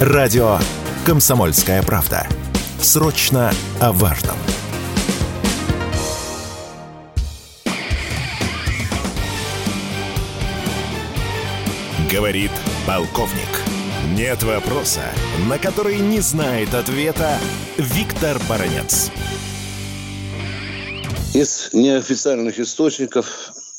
Радио «Комсомольская правда». Срочно о важном. Говорит полковник. Нет вопроса, на который не знает ответа Виктор Баранец. Из неофициальных источников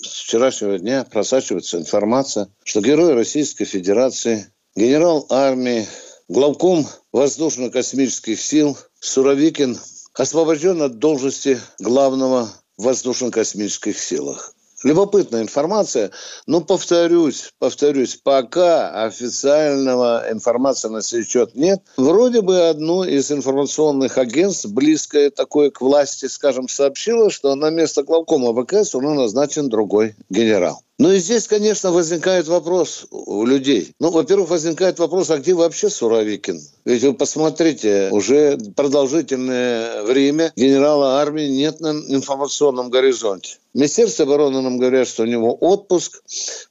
с вчерашнего дня просачивается информация, что герой Российской Федерации, генерал армии, главком воздушно-космических сил Суровикин освобожден от должности главного воздушно-космических силах. Любопытная информация, но повторюсь, повторюсь, пока официального информации на сей счет нет. Вроде бы одно из информационных агентств, близкое такое к власти, скажем, сообщило, что на место главкома ВКС уже назначен другой генерал. Ну и здесь, конечно, возникает вопрос у людей. Ну, во-первых, возникает вопрос, а где вообще Суровикин? Ведь вы посмотрите, уже продолжительное время генерала армии нет на информационном горизонте. Министерство обороны нам говорят, что у него отпуск.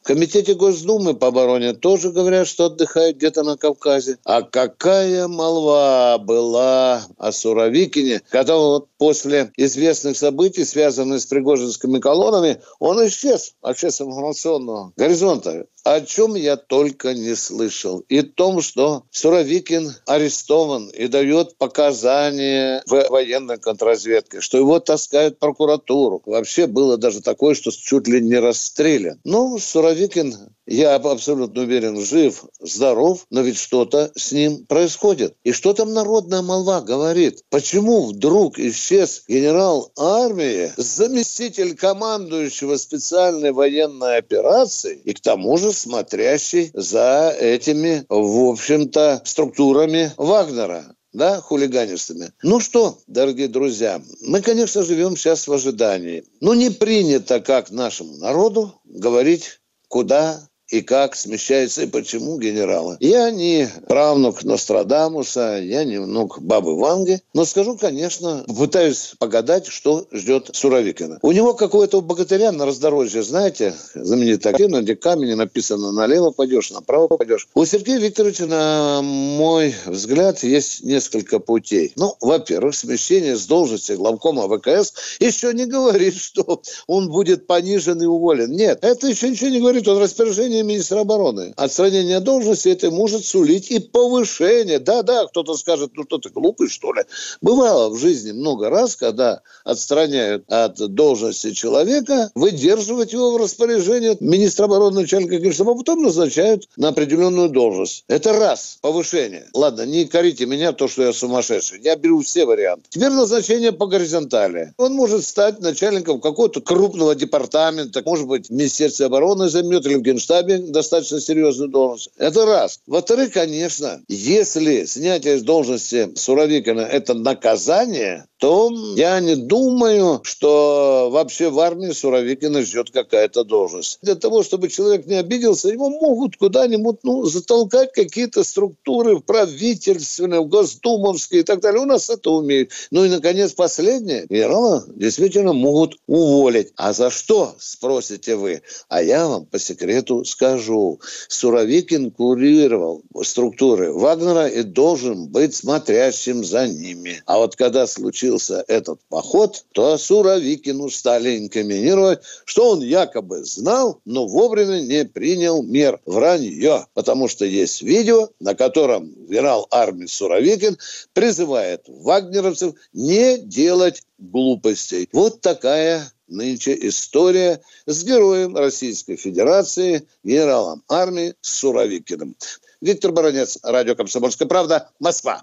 В Комитете Госдумы по обороне тоже говорят, что отдыхает где-то на Кавказе. А какая молва была о Суровикине, когда вот после известных событий, связанных с пригожинскими колоннами, он исчез вообще с информационного горизонта о чем я только не слышал. И том, что Суровикин арестован и дает показания в военной контрразведке, что его таскают в прокуратуру. Вообще было даже такое, что чуть ли не расстрелян. Ну, Суровикин я абсолютно уверен, жив, здоров, но ведь что-то с ним происходит. И что там народная молва говорит? Почему вдруг исчез генерал армии, заместитель командующего специальной военной операции и к тому же смотрящий за этими, в общем-то, структурами Вагнера? да, хулиганистами. Ну что, дорогие друзья, мы, конечно, живем сейчас в ожидании. Но не принято, как нашему народу, говорить, куда и как смещается и почему генералы. Я не правнук Нострадамуса, я не внук бабы Ванги, но скажу, конечно, пытаюсь погадать, что ждет Суровикина. У него какое-то богатыря на раздорожье, знаете, знаменитая картина, где камень написано налево пойдешь, направо пойдешь. У Сергея Викторовича, на мой взгляд, есть несколько путей. Ну, во-первых, смещение с должности главкома ВКС еще не говорит, что он будет понижен и уволен. Нет, это еще ничего не говорит. Он распоряжение отстранение министра обороны. Отстранение должности это может сулить и повышение. Да-да, кто-то скажет, ну что ты глупый, что ли? Бывало в жизни много раз, когда отстраняют от должности человека, выдерживать его в распоряжении министра обороны, начальника генштаба, а потом назначают на определенную должность. Это раз, повышение. Ладно, не корите меня, то, что я сумасшедший. Я беру все варианты. Теперь назначение по горизонтали. Он может стать начальником какого-то крупного департамента, может быть, в Министерстве обороны займет или в Генштабе, себе достаточно серьезную должность. Это раз. Во-вторых, конечно, если снятие с должности Суровикина – это наказание, то я не думаю, что вообще в армии Суровикина ждет какая-то должность. Для того, чтобы человек не обиделся, его могут куда-нибудь ну, затолкать какие-то структуры правительственные, госдумовские и так далее. У нас это умеют. Ну и, наконец, последнее. Генерала действительно могут уволить. А за что, спросите вы? А я вам по секрету скажу. Суровикин курировал структуры Вагнера и должен быть смотрящим за ними. А вот когда случилось случился этот поход, то Суровикину стали инкриминировать, что он якобы знал, но вовремя не принял мер. Вранье. Потому что есть видео, на котором генерал армии Суровикин призывает вагнеровцев не делать глупостей. Вот такая нынче история с героем Российской Федерации, генералом армии Суровикиным. Виктор Баранец, радио «Комсомольская правда», Москва.